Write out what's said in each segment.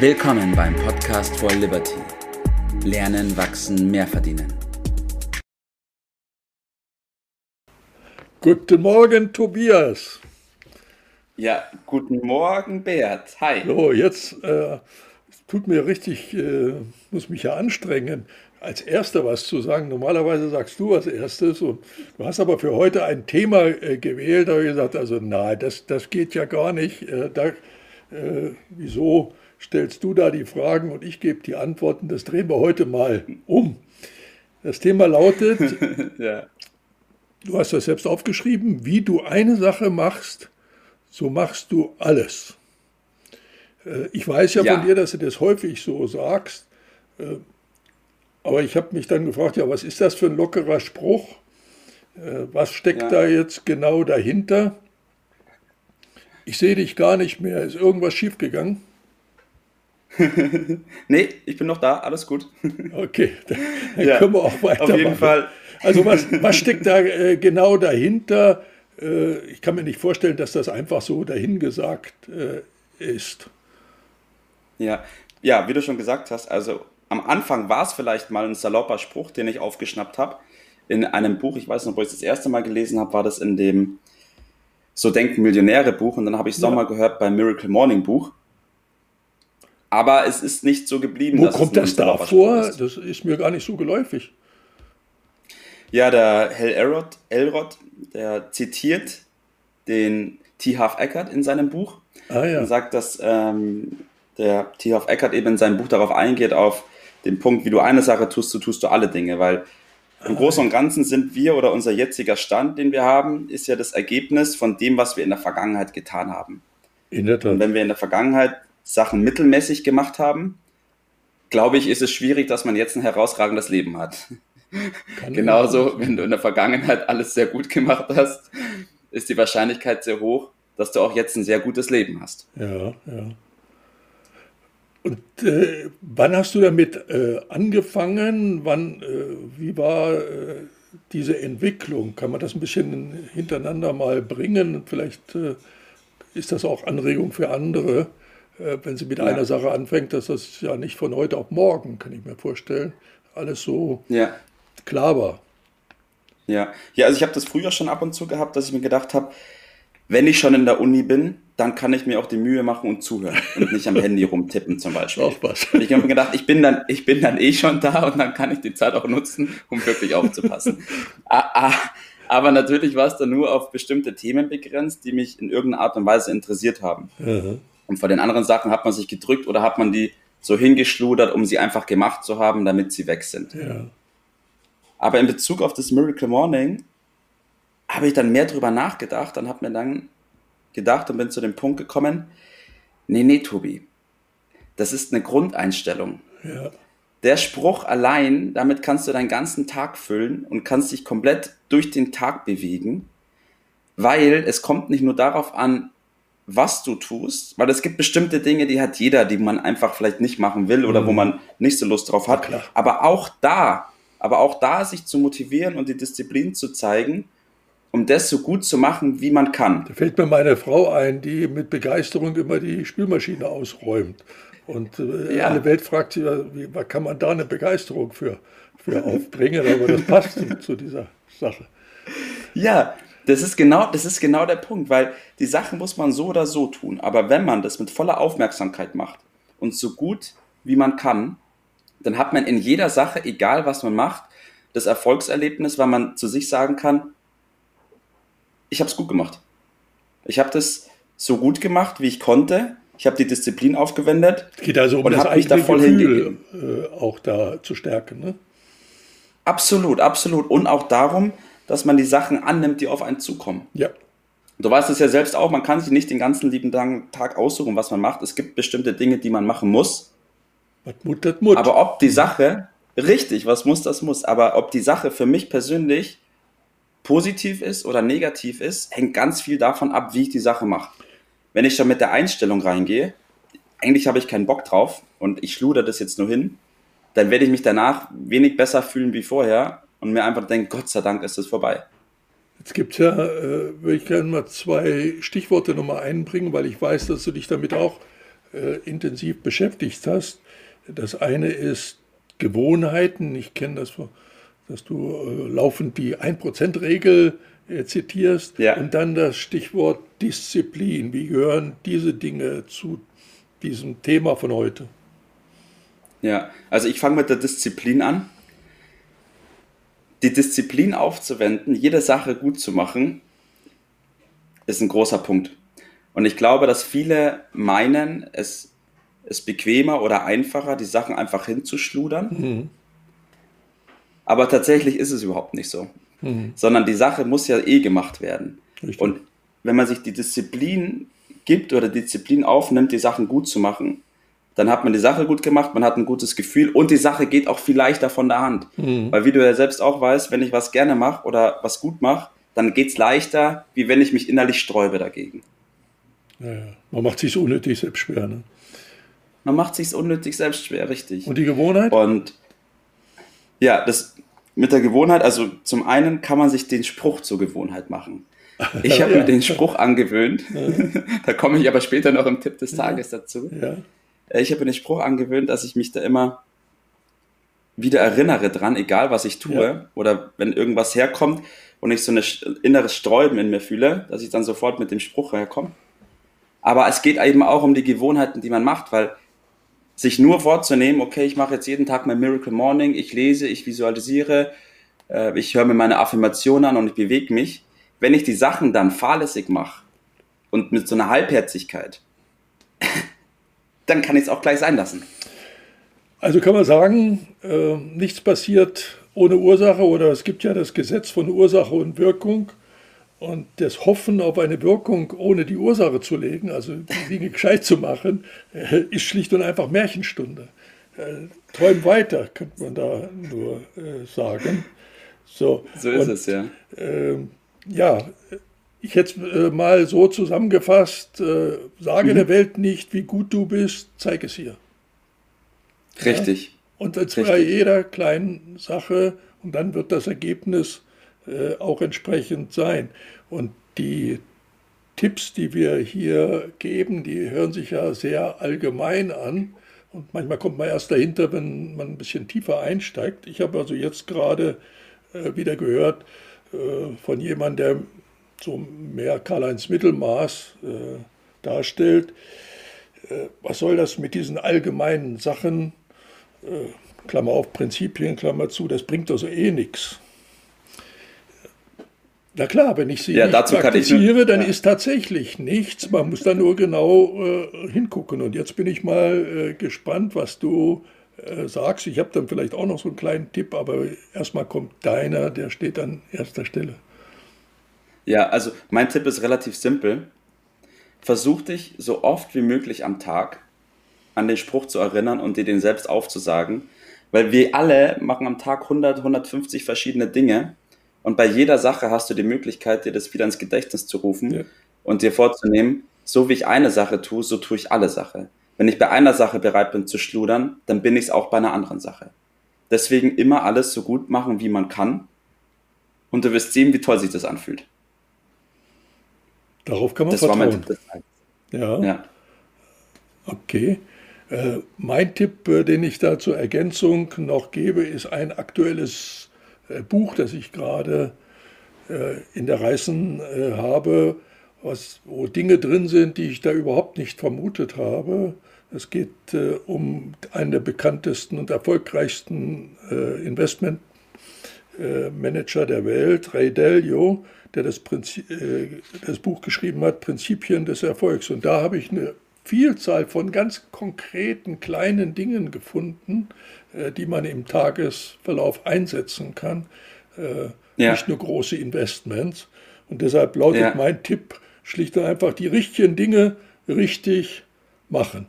Willkommen beim Podcast for Liberty. Lernen, wachsen, mehr verdienen. Guten Morgen, Tobias. Ja, guten Morgen, Bert. Hi. So, jetzt äh, tut mir richtig, äh, muss mich ja anstrengen, als Erster was zu sagen. Normalerweise sagst du als Erstes und du hast aber für heute ein Thema äh, gewählt. Da habe ich gesagt, also nein, das, das geht ja gar nicht. Äh, da, äh, wieso stellst du da die Fragen und ich gebe die Antworten? Das drehen wir heute mal um. Das Thema lautet, ja. du hast das selbst aufgeschrieben, wie du eine Sache machst, so machst du alles. Äh, ich weiß ja, ja, von dir, dass du das häufig so sagst, äh, aber ich habe mich dann gefragt, ja, was ist das für ein lockerer Spruch? Äh, was steckt ja. da jetzt genau dahinter? Ich sehe dich gar nicht mehr. Ist irgendwas schiefgegangen? nee, ich bin noch da, alles gut. okay, dann, ja, können wir auch weitermachen. Auf jeden Fall. Also was, was steckt da äh, genau dahinter? Äh, ich kann mir nicht vorstellen, dass das einfach so dahingesagt äh, ist. Ja, ja, wie du schon gesagt hast, also am Anfang war es vielleicht mal ein salopper Spruch, den ich aufgeschnappt habe. In einem Buch, ich weiß noch, wo ich es das erste Mal gelesen habe, war das in dem So denken Millionäre Buch und dann habe ich es ja. nochmal gehört beim Miracle Morning Buch. Aber es ist nicht so geblieben. Wo kommt das da vor? Ist. Das ist mir gar nicht so geläufig. Ja, der Hell Elrod, Elrod der zitiert den T. Half Eckert in seinem Buch ah, ja. und sagt, dass ähm, der T. Half Eckert eben in seinem Buch darauf eingeht, auf den Punkt, wie du eine Sache tust, so tust du alle Dinge, weil im Großen und Ganzen sind wir oder unser jetziger Stand, den wir haben, ist ja das Ergebnis von dem, was wir in der Vergangenheit getan haben. In der Tat. Und wenn wir in der Vergangenheit Sachen mittelmäßig gemacht haben, glaube ich, ist es schwierig, dass man jetzt ein herausragendes Leben hat. Genauso, wenn du in der Vergangenheit alles sehr gut gemacht hast, ist die Wahrscheinlichkeit sehr hoch, dass du auch jetzt ein sehr gutes Leben hast. Ja, ja. Und äh, wann hast du damit äh, angefangen? Wann, äh, wie war äh, diese Entwicklung? Kann man das ein bisschen hintereinander mal bringen? Vielleicht äh, ist das auch Anregung für andere, wenn sie mit ja. einer Sache anfängt, dass das ja nicht von heute auf morgen, kann ich mir vorstellen, alles so ja. klar war. Ja, ja also ich habe das früher schon ab und zu gehabt, dass ich mir gedacht habe, wenn ich schon in der Uni bin, dann kann ich mir auch die Mühe machen und zuhören und nicht am Handy rumtippen zum Beispiel. Auch was. Und ich habe mir gedacht, ich bin, dann, ich bin dann eh schon da und dann kann ich die Zeit auch nutzen, um wirklich aufzupassen. Aber natürlich war es dann nur auf bestimmte Themen begrenzt, die mich in irgendeiner Art und Weise interessiert haben. Mhm. Und vor den anderen Sachen hat man sich gedrückt oder hat man die so hingeschludert, um sie einfach gemacht zu haben, damit sie weg sind. Ja. Aber in Bezug auf das Miracle Morning habe ich dann mehr drüber nachgedacht und habe mir dann gedacht und bin zu dem Punkt gekommen, nee, nee, Tobi, das ist eine Grundeinstellung. Ja. Der Spruch allein, damit kannst du deinen ganzen Tag füllen und kannst dich komplett durch den Tag bewegen, weil es kommt nicht nur darauf an, was du tust, weil es gibt bestimmte Dinge, die hat jeder, die man einfach vielleicht nicht machen will oder mhm. wo man nicht so Lust drauf hat. Ja, aber auch da, aber auch da sich zu motivieren und die Disziplin zu zeigen, um das so gut zu machen, wie man kann. Da fällt mir meine Frau ein, die mit Begeisterung immer die Spülmaschine ausräumt. Und äh, ja. alle Welt fragt sich, wie kann man da eine Begeisterung für, für aufbringen? Aber das passt zu, zu dieser Sache. Ja, das ist, genau, das ist genau der Punkt, weil die Sache muss man so oder so tun. Aber wenn man das mit voller Aufmerksamkeit macht und so gut wie man kann, dann hat man in jeder Sache, egal was man macht, das Erfolgserlebnis, weil man zu sich sagen kann, ich habe es gut gemacht. Ich habe das so gut gemacht, wie ich konnte. Ich habe die Disziplin aufgewendet. Es geht also um das eigene Gefühl äh, auch da zu stärken. Ne? Absolut, absolut. Und auch darum, dass man die Sachen annimmt, die auf einen zukommen. Ja. Du weißt es ja selbst auch, man kann sich nicht den ganzen lieben Tag aussuchen, was man macht. Es gibt bestimmte Dinge, die man machen muss. Was muss, das muss. Aber ob die Sache, richtig, was muss, das muss. Aber ob die Sache für mich persönlich positiv ist oder negativ ist, hängt ganz viel davon ab, wie ich die Sache mache. Wenn ich schon mit der Einstellung reingehe, eigentlich habe ich keinen Bock drauf und ich schluder das jetzt nur hin, dann werde ich mich danach wenig besser fühlen wie vorher und mir einfach denken, Gott sei Dank ist es vorbei. Jetzt gibt es ja, äh, würde ich gerne mal zwei Stichworte nochmal einbringen, weil ich weiß, dass du dich damit auch äh, intensiv beschäftigt hast. Das eine ist Gewohnheiten. Ich kenne das, dass du äh, laufend die 1%-Regel äh, zitierst. Ja. Und dann das Stichwort Disziplin. Wie gehören diese Dinge zu diesem Thema von heute? Ja, also ich fange mit der Disziplin an. Die Disziplin aufzuwenden, jede Sache gut zu machen, ist ein großer Punkt. Und ich glaube, dass viele meinen, es ist bequemer oder einfacher, die Sachen einfach hinzuschludern. Mhm. Aber tatsächlich ist es überhaupt nicht so. Mhm. Sondern die Sache muss ja eh gemacht werden. Richtig. Und wenn man sich die Disziplin gibt oder Disziplin aufnimmt, die Sachen gut zu machen, dann hat man die Sache gut gemacht, man hat ein gutes Gefühl und die Sache geht auch viel leichter von der Hand. Mhm. Weil wie du ja selbst auch weißt, wenn ich was gerne mache oder was gut mache, dann geht es leichter, wie wenn ich mich innerlich sträube dagegen. Ja, man macht sich unnötig selbst schwer. Ne? Man macht sich unnötig selbst schwer, richtig. Und die Gewohnheit? Und ja, das mit der Gewohnheit, also zum einen kann man sich den Spruch zur Gewohnheit machen. Ich habe ja. mir den Spruch angewöhnt. Ja. da komme ich aber später noch im Tipp des Tages dazu. Ja. Äh, ich habe mir den Spruch angewöhnt, dass ich mich da immer wieder erinnere dran, egal was ich tue ja. oder wenn irgendwas herkommt und ich so ein inneres Sträuben in mir fühle, dass ich dann sofort mit dem Spruch herkomme. Aber es geht eben auch um die Gewohnheiten, die man macht, weil sich nur vorzunehmen, okay, ich mache jetzt jeden Tag mein Miracle Morning, ich lese, ich visualisiere, äh, ich höre mir meine Affirmation an und ich bewege mich. Wenn ich die Sachen dann fahrlässig mache und mit so einer Halbherzigkeit, dann kann ich es auch gleich sein lassen. Also kann man sagen, äh, nichts passiert ohne Ursache oder es gibt ja das Gesetz von Ursache und Wirkung. Und das Hoffen auf eine Wirkung, ohne die Ursache zu legen, also die Dinge gescheit zu machen, äh, ist schlicht und einfach Märchenstunde. Äh, träum weiter, könnte man da nur äh, sagen. So, so ist und, es, ja. Äh, ja, ich hätte äh, mal so zusammengefasst, äh, sage mhm. der Welt nicht, wie gut du bist, zeig es ihr. Richtig. Ja? Und das bei jeder kleinen Sache und dann wird das Ergebnis äh, auch entsprechend sein. Und die Tipps, die wir hier geben, die hören sich ja sehr allgemein an. Und manchmal kommt man erst dahinter, wenn man ein bisschen tiefer einsteigt. Ich habe also jetzt gerade äh, wieder gehört äh, von jemandem, der so mehr Karl-Heinz Mittelmaß äh, darstellt. Äh, was soll das mit diesen allgemeinen Sachen? Äh, Klammer auf, Prinzipien, Klammer zu, das bringt also eh nichts. Na klar, wenn ich sie ja, nicht praktiziere, dann ja. ist tatsächlich nichts. Man muss da nur genau äh, hingucken. Und jetzt bin ich mal äh, gespannt, was du äh, sagst. Ich habe dann vielleicht auch noch so einen kleinen Tipp, aber erstmal kommt deiner, der steht an erster Stelle. Ja, also mein Tipp ist relativ simpel. Versuch dich so oft wie möglich am Tag an den Spruch zu erinnern und dir den selbst aufzusagen, weil wir alle machen am Tag 100, 150 verschiedene Dinge und bei jeder Sache hast du die Möglichkeit, dir das wieder ins Gedächtnis zu rufen ja. und dir vorzunehmen, so wie ich eine Sache tue, so tue ich alle Sache. Wenn ich bei einer Sache bereit bin zu schludern, dann bin ich es auch bei einer anderen Sache. Deswegen immer alles so gut machen, wie man kann. Und du wirst sehen, wie toll sich das anfühlt. Darauf kann man das vertrauen. War mein Tipp ja. ja. Okay. Äh, mein Tipp, äh, den ich da zur Ergänzung noch gebe, ist ein aktuelles äh, Buch, das ich gerade äh, in der Reißen äh, habe, was, wo Dinge drin sind, die ich da überhaupt nicht vermutet habe. Es geht um einen der bekanntesten und erfolgreichsten Investmentmanager der Welt, Ray Dalio, der das, Prinzip, das Buch geschrieben hat, Prinzipien des Erfolgs. Und da habe ich eine Vielzahl von ganz konkreten kleinen Dingen gefunden, äh, die man im Tagesverlauf einsetzen kann. Äh, ja. Nicht nur große Investments. Und deshalb lautet ja. mein Tipp schlicht und einfach, die richtigen Dinge richtig machen.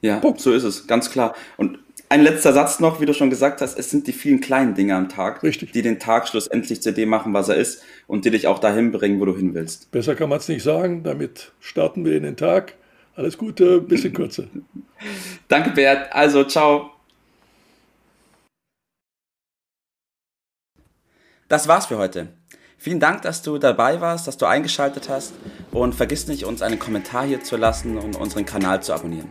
Ja, Punkt. so ist es, ganz klar. Und ein letzter Satz noch, wie du schon gesagt hast, es sind die vielen kleinen Dinge am Tag, Richtig. die den Tag schlussendlich zu dem machen, was er ist und die dich auch dahin bringen, wo du hin willst. Besser kann man es nicht sagen. Damit starten wir in den Tag. Alles Gute, bisschen kürzer. Danke, Bert. Also, ciao. Das war's für heute. Vielen Dank, dass du dabei warst, dass du eingeschaltet hast und vergiss nicht, uns einen Kommentar hier zu lassen und unseren Kanal zu abonnieren.